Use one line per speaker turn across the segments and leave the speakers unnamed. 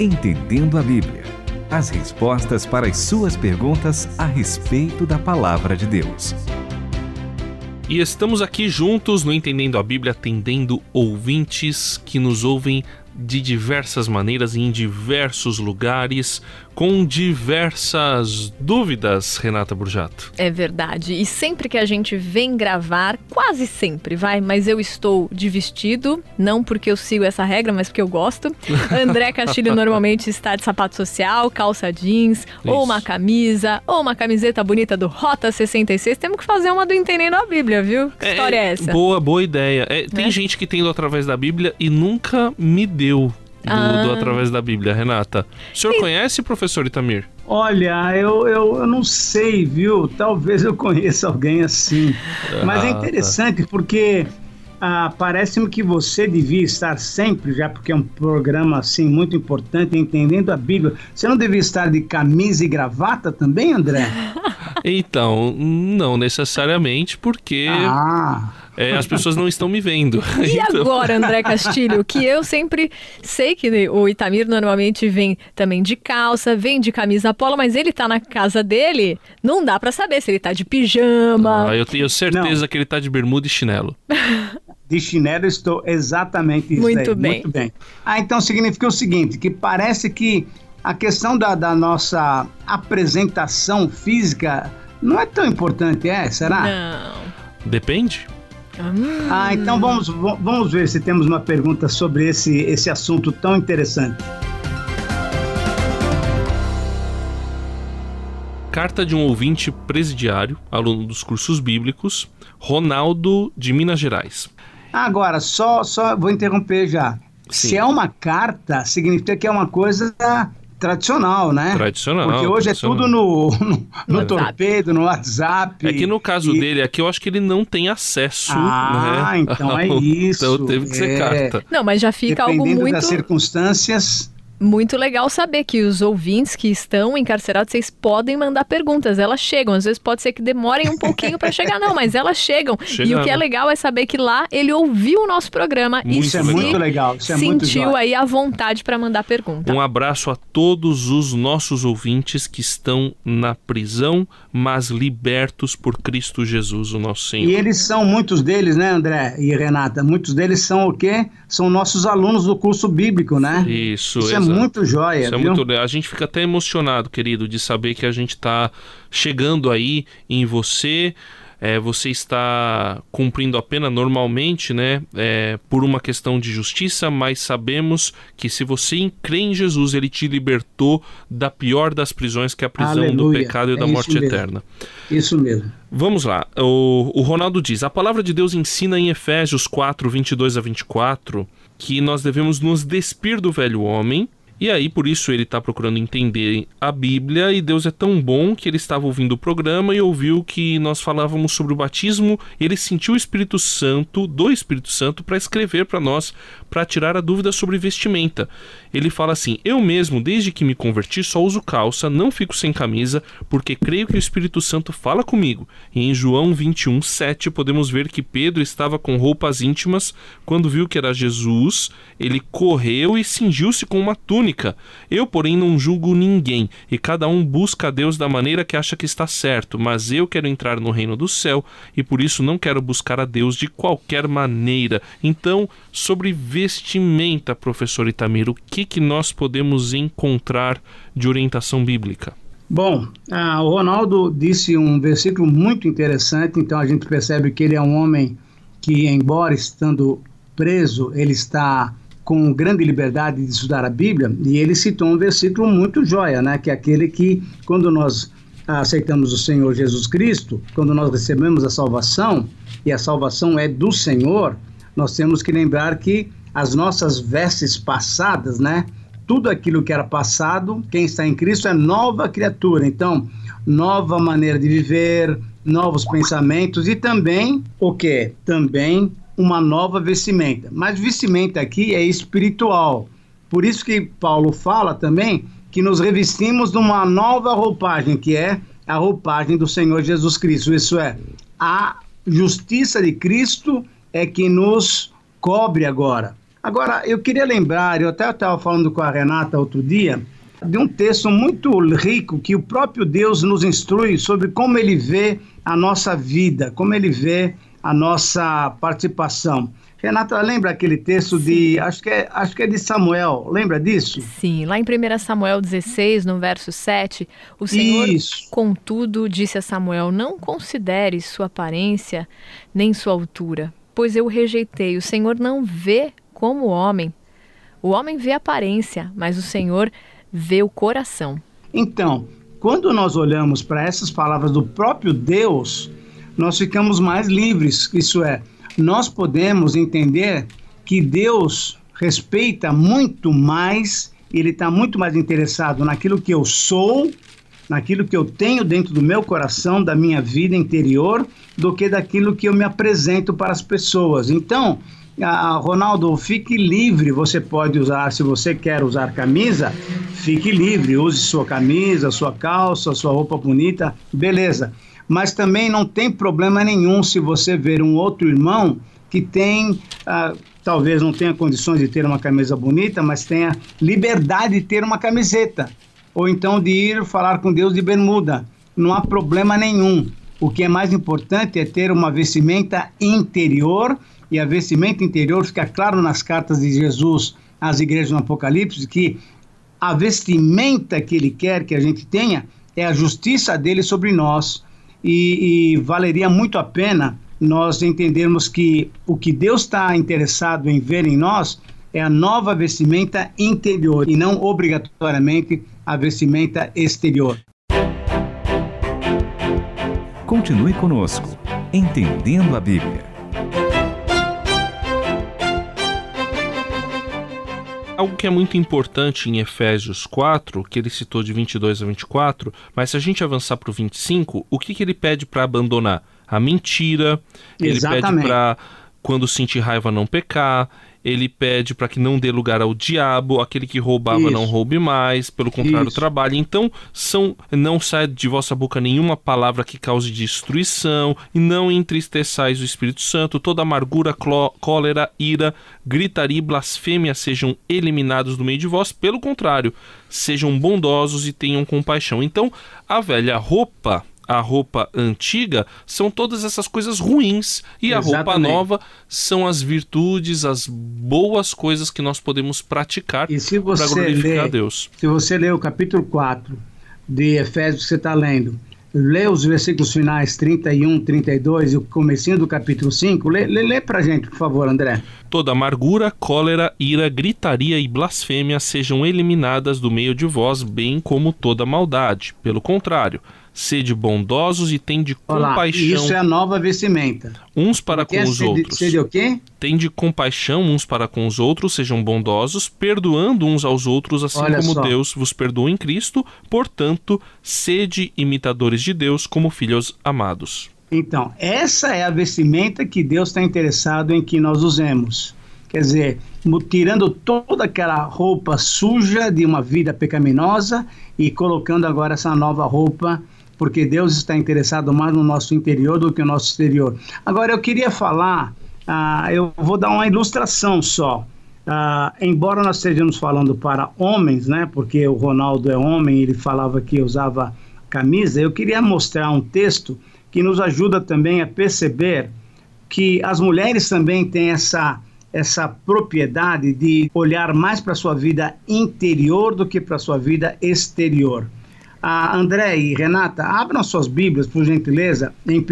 Entendendo a Bíblia. As respostas para as suas perguntas a respeito da palavra de Deus.
E estamos aqui juntos no Entendendo a Bíblia, atendendo ouvintes que nos ouvem de diversas maneiras em diversos lugares, com diversas dúvidas, Renata Burjato.
É verdade. E sempre que a gente vem gravar, quase sempre, vai, mas eu estou de vestido, não porque eu sigo essa regra, mas porque eu gosto. André Castilho normalmente está de sapato social, calça jeans, Isso. ou uma camisa, ou uma camiseta bonita do Rota 66. Temos que fazer uma do Entendendo a Bíblia, viu? Que é, história é essa?
Boa, boa ideia. É, tem é? gente que tem ido através da Bíblia e nunca me deu do, ah. do Através da Bíblia, Renata. O senhor e... conhece, professor Itamir?
Olha, eu, eu, eu, não sei, viu? Talvez eu conheça alguém assim. Ah, Mas é tá. interessante tá. porque ah, parece-me que você devia estar sempre, já porque é um programa assim muito importante, entendendo a Bíblia. Você não devia estar de camisa e gravata também, André?
então, não necessariamente, porque. Ah é, as pessoas não estão me vendo.
E então... agora, André Castilho, que eu sempre sei que o Itamir normalmente vem também de calça, vem de camisa polo, mas ele tá na casa dele, não dá para saber se ele tá de pijama.
Ah, eu tenho certeza não. que ele tá de bermuda e chinelo.
De chinelo estou exatamente isso
Muito
aí.
bem.
Muito bem. Ah, então significa o seguinte, que parece que a questão da, da nossa apresentação física não é tão importante, é? Será?
Não.
Depende.
Ah, então vamos, vamos ver se temos uma pergunta sobre esse, esse assunto tão interessante.
Carta de um ouvinte presidiário, aluno dos cursos bíblicos, Ronaldo de Minas Gerais.
Agora, só, só vou interromper já. Sim. Se é uma carta, significa que é uma coisa tradicional, né?
Tradicional.
Porque hoje
tradicional.
é tudo no, no, no torpedo, no WhatsApp.
É que no caso e... dele aqui eu acho que ele não tem acesso.
Ah,
né?
então é isso.
então teve que é. ser carta.
Não, mas já fica algo muito.
das circunstâncias
muito legal saber que os ouvintes que estão encarcerados, vocês podem mandar perguntas. Elas chegam. Às vezes pode ser que demorem um pouquinho para chegar, não, mas elas chegam. E o que é legal é saber que lá ele ouviu o nosso programa
muito e isso é muito legal. Isso é
sentiu
muito
aí a vontade para mandar pergunta.
Um abraço a todos os nossos ouvintes que estão na prisão, mas libertos por Cristo Jesus, o nosso Senhor.
E eles são muitos deles, né, André e Renata? Muitos deles são o quê? São nossos alunos do curso bíblico, né?
Isso,
Isso é muito joia. Isso
é
viu?
muito A gente fica até emocionado, querido, de saber que a gente está chegando aí em você. É, você está cumprindo a pena normalmente, né? É, por uma questão de justiça, mas sabemos que se você crê em Jesus, ele te libertou da pior das prisões, que é a prisão Aleluia. do pecado e é da morte
mesmo.
eterna.
Isso mesmo.
Vamos lá. O, o Ronaldo diz: a palavra de Deus ensina em Efésios 4, 22 a 24 que nós devemos nos despir do velho homem e aí, por isso, ele está procurando entender a Bíblia e Deus é tão bom que ele estava ouvindo o programa e ouviu que nós falávamos sobre o batismo. ele sentiu o Espírito Santo, do Espírito Santo, para escrever para nós, para tirar a dúvida sobre vestimenta. Ele fala assim: Eu mesmo, desde que me converti, só uso calça, não fico sem camisa, porque creio que o Espírito Santo fala comigo. E em João 21, 7, podemos ver que Pedro estava com roupas íntimas. Quando viu que era Jesus, ele correu e cingiu-se com uma túnica Eu, porém, não julgo ninguém, e cada um busca a Deus da maneira que acha que está certo, mas eu quero entrar no reino do céu e por isso não quero buscar a Deus de qualquer maneira. Então, sobre vestimenta, professor Itamir, o que, que nós podemos encontrar de orientação bíblica?
Bom, ah, o Ronaldo disse um versículo muito interessante, então a gente percebe que ele é um homem que, embora estando preso, ele está com grande liberdade de estudar a Bíblia, e ele citou um versículo muito joia, né, que é aquele que, quando nós aceitamos o Senhor Jesus Cristo, quando nós recebemos a salvação, e a salvação é do Senhor, nós temos que lembrar que as nossas vestes passadas, né, tudo aquilo que era passado, quem está em Cristo é nova criatura. Então, nova maneira de viver, novos pensamentos e também o que? Também uma nova vestimenta. Mas vestimenta aqui é espiritual. Por isso que Paulo fala também que nos revestimos de uma nova roupagem, que é a roupagem do Senhor Jesus Cristo. Isso é, a justiça de Cristo é que nos cobre agora. Agora, eu queria lembrar, eu até estava falando com a Renata outro dia, de um texto muito rico que o próprio Deus nos instrui sobre como ele vê a nossa vida, como ele vê a nossa participação. Renata, lembra aquele texto Sim. de, acho que, é, acho que é de Samuel, lembra disso?
Sim, lá em 1 Samuel 16, no verso 7, o Senhor, Isso. contudo, disse a Samuel, não considere sua aparência nem sua altura, pois eu o rejeitei. O Senhor não vê como homem. O homem vê a aparência, mas o Senhor vê o coração.
Então, quando nós olhamos para essas palavras do próprio Deus, nós ficamos mais livres, isso é, nós podemos entender que Deus respeita muito mais, ele está muito mais interessado naquilo que eu sou, naquilo que eu tenho dentro do meu coração, da minha vida interior, do que daquilo que eu me apresento para as pessoas. Então, a, Ronaldo, fique livre. Você pode usar, se você quer usar camisa, fique livre. Use sua camisa, sua calça, sua roupa bonita, beleza mas também não tem problema nenhum se você ver um outro irmão que tem, ah, talvez não tenha condições de ter uma camisa bonita, mas tenha liberdade de ter uma camiseta, ou então de ir falar com Deus de bermuda. Não há problema nenhum. O que é mais importante é ter uma vestimenta interior, e a vestimenta interior fica claro nas cartas de Jesus às igrejas no Apocalipse que a vestimenta que ele quer que a gente tenha é a justiça dele sobre nós e, e valeria muito a pena nós entendermos que o que Deus está interessado em ver em nós é a nova vestimenta interior e não obrigatoriamente a vestimenta exterior.
Continue conosco, entendendo a Bíblia.
Algo que é muito importante em Efésios 4, que ele citou de 22 a 24, mas se a gente avançar para o 25, o que, que ele pede para abandonar? A mentira, Exatamente. ele pede para, quando sentir raiva, não pecar, ele pede para que não dê lugar ao diabo, aquele que roubava Isso. não roube mais, pelo contrário, Isso. trabalhe. Então, são não sai de vossa boca nenhuma palavra que cause destruição, e não entristeçais o Espírito Santo, toda amargura, cólera, ira, gritaria e blasfêmia sejam eliminados do meio de vós, pelo contrário, sejam bondosos e tenham compaixão. Então, a velha roupa a roupa antiga são todas essas coisas ruins e Exatamente. a roupa nova são as virtudes, as boas coisas que nós podemos praticar para glorificar
lê,
Deus.
Se você ler o capítulo 4 de Efésios que você está lendo, lê os versículos finais 31, 32 e o comecinho do capítulo 5, lê, lê, lê pra gente, por favor, André.
Toda amargura, cólera, ira, gritaria e blasfêmia sejam eliminadas do meio de vós, bem como toda maldade. Pelo contrário, sede bondosos e tende compaixão.
Isso é a nova vestimenta.
Uns para com é os
sede,
outros.
Sede o quê?
Tende compaixão uns para com os outros, sejam bondosos, perdoando uns aos outros, assim Olha como só. Deus vos perdoa em Cristo. Portanto, sede imitadores de Deus como filhos amados.
Então, essa é a vestimenta que Deus está interessado em que nós usemos. Quer dizer, tirando toda aquela roupa suja de uma vida pecaminosa e colocando agora essa nova roupa porque Deus está interessado mais no nosso interior do que no nosso exterior. Agora, eu queria falar, ah, eu vou dar uma ilustração só. Ah, embora nós estejamos falando para homens, né, porque o Ronaldo é homem, ele falava que usava camisa, eu queria mostrar um texto que nos ajuda também a perceber que as mulheres também têm essa essa propriedade de olhar mais para a sua vida interior do que para a sua vida exterior. Ah, André e Renata, abram suas Bíblias, por gentileza, em 1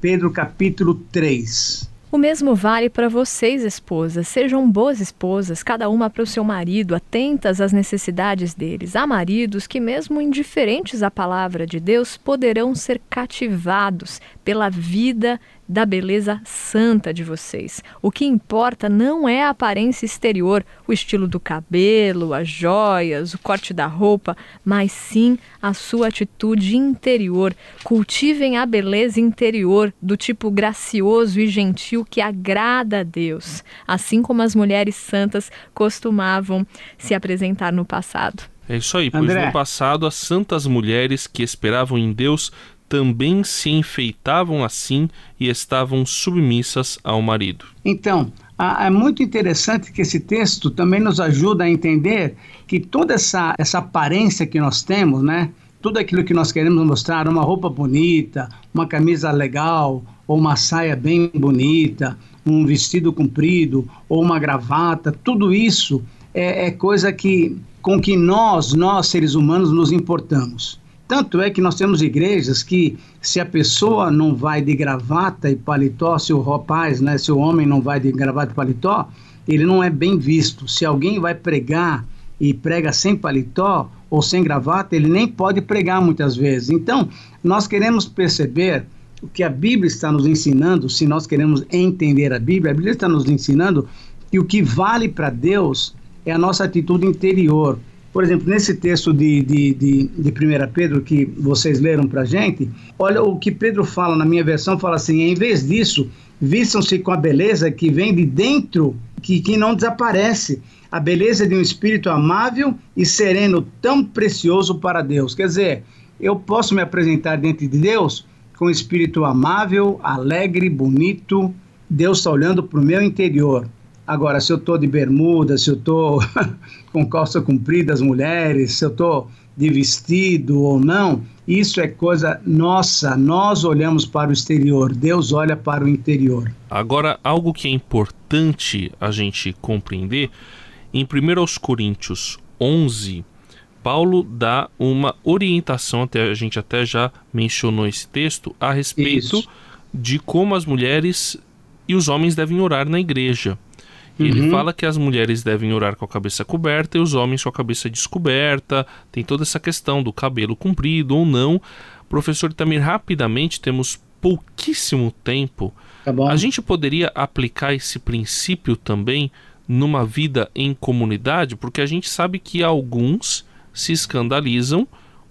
Pedro capítulo 3.
O mesmo vale para vocês, esposas. Sejam boas esposas, cada uma para o seu marido, atentas às necessidades deles. Há maridos que, mesmo indiferentes à palavra de Deus, poderão ser cativados pela vida da beleza santa de vocês. O que importa não é a aparência exterior, o estilo do cabelo, as joias, o corte da roupa, mas sim a sua atitude interior. Cultivem a beleza interior do tipo gracioso e gentil que agrada a Deus, assim como as mulheres santas costumavam se apresentar no passado.
É isso aí, pois André. no passado as santas mulheres que esperavam em Deus também se enfeitavam assim e estavam submissas ao marido.
Então, é muito interessante que esse texto também nos ajuda a entender que toda essa, essa aparência que nós temos, né? Tudo aquilo que nós queremos mostrar, uma roupa bonita, uma camisa legal, ou uma saia bem bonita, um vestido comprido, ou uma gravata, tudo isso é, é coisa que com que nós, nós seres humanos, nos importamos. Tanto é que nós temos igrejas que, se a pessoa não vai de gravata e paletó, se o rapaz, né, se o homem não vai de gravata e paletó, ele não é bem visto. Se alguém vai pregar e prega sem paletó ou sem gravata, ele nem pode pregar muitas vezes. Então, nós queremos perceber o que a Bíblia está nos ensinando, se nós queremos entender a Bíblia, a Bíblia está nos ensinando que o que vale para Deus é a nossa atitude interior. Por exemplo, nesse texto de, de, de, de 1 Pedro que vocês leram para a gente, olha o que Pedro fala na minha versão, fala assim, em vez disso, vistam-se com a beleza que vem de dentro, que, que não desaparece, a beleza de um espírito amável e sereno tão precioso para Deus. Quer dizer, eu posso me apresentar diante de Deus com um espírito amável, alegre, bonito, Deus está olhando para o meu interior. Agora, se eu estou de bermuda, se eu estou com calça comprida, as mulheres, se eu estou de vestido ou não, isso é coisa nossa. Nós olhamos para o exterior, Deus olha para o interior.
Agora, algo que é importante a gente compreender, em 1 Coríntios 11, Paulo dá uma orientação, até a gente até já mencionou esse texto, a respeito isso. de como as mulheres e os homens devem orar na igreja. Ele uhum. fala que as mulheres devem orar com a cabeça coberta e os homens com a cabeça descoberta. Tem toda essa questão do cabelo comprido ou não. Professor Tamir, rapidamente, temos pouquíssimo tempo. Tá a gente poderia aplicar esse princípio também numa vida em comunidade, porque a gente sabe que alguns se escandalizam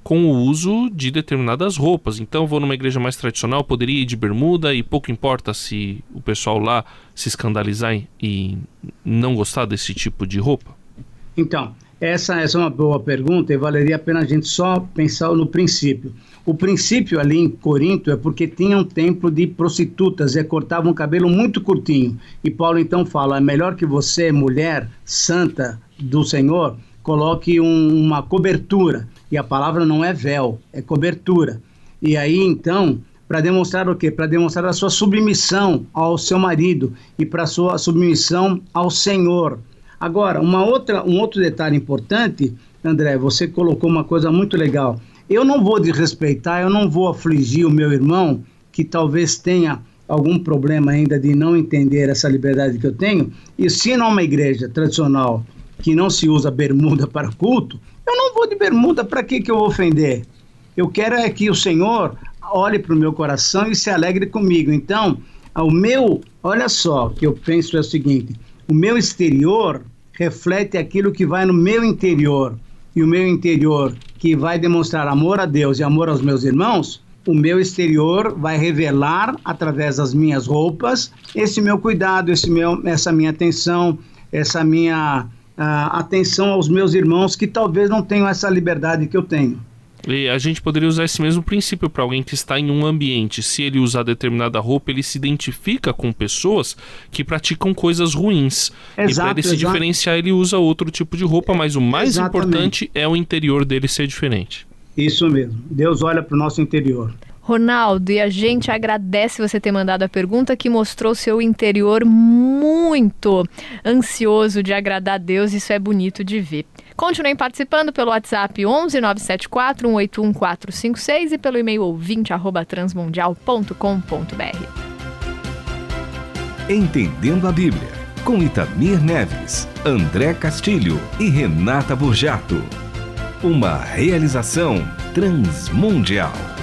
com o uso de determinadas roupas. Então, vou numa igreja mais tradicional, poderia ir de bermuda e pouco importa se o pessoal lá se escandalizar e não gostar desse tipo de roupa?
Então, essa, essa é uma boa pergunta e valeria a pena a gente só pensar no princípio. O princípio ali em Corinto é porque tinha um templo de prostitutas e cortavam o cabelo muito curtinho. E Paulo então fala: é melhor que você, mulher santa do Senhor, coloque um, uma cobertura. E a palavra não é véu, é cobertura. E aí então, para demonstrar o quê? Para demonstrar a sua submissão ao seu marido e para sua submissão ao Senhor. Agora, uma outra, um outro detalhe importante, André, você colocou uma coisa muito legal. Eu não vou desrespeitar, eu não vou afligir o meu irmão que talvez tenha algum problema ainda de não entender essa liberdade que eu tenho. E se não é uma igreja tradicional que não se usa bermuda para culto, eu não vou de bermuda, para que, que eu vou ofender? Eu quero é que o Senhor olhe para o meu coração e se alegre comigo. Então, o meu, olha só, que eu penso é o seguinte: o meu exterior reflete aquilo que vai no meu interior. E o meu interior, que vai demonstrar amor a Deus e amor aos meus irmãos, o meu exterior vai revelar através das minhas roupas esse meu cuidado, esse meu, essa minha atenção, essa minha a atenção aos meus irmãos que talvez não tenham essa liberdade que eu tenho.
E a gente poderia usar esse mesmo princípio para alguém que está em um ambiente. Se ele usar determinada roupa, ele se identifica com pessoas que praticam coisas ruins. Exato, e para ele se diferenciar, ele usa outro tipo de roupa, mas o mais Exatamente. importante é o interior dele ser diferente.
Isso mesmo. Deus olha para o nosso interior.
Ronaldo, e a gente agradece você ter mandado a pergunta que mostrou seu interior muito ansioso de agradar a Deus. Isso é bonito de ver. Continuem participando pelo WhatsApp 11 974 181 456 e pelo e-mail ouvinte arroba transmundial.com.br.
Entendendo a Bíblia, com Itamir Neves, André Castilho e Renata Burjato. Uma realização transmundial.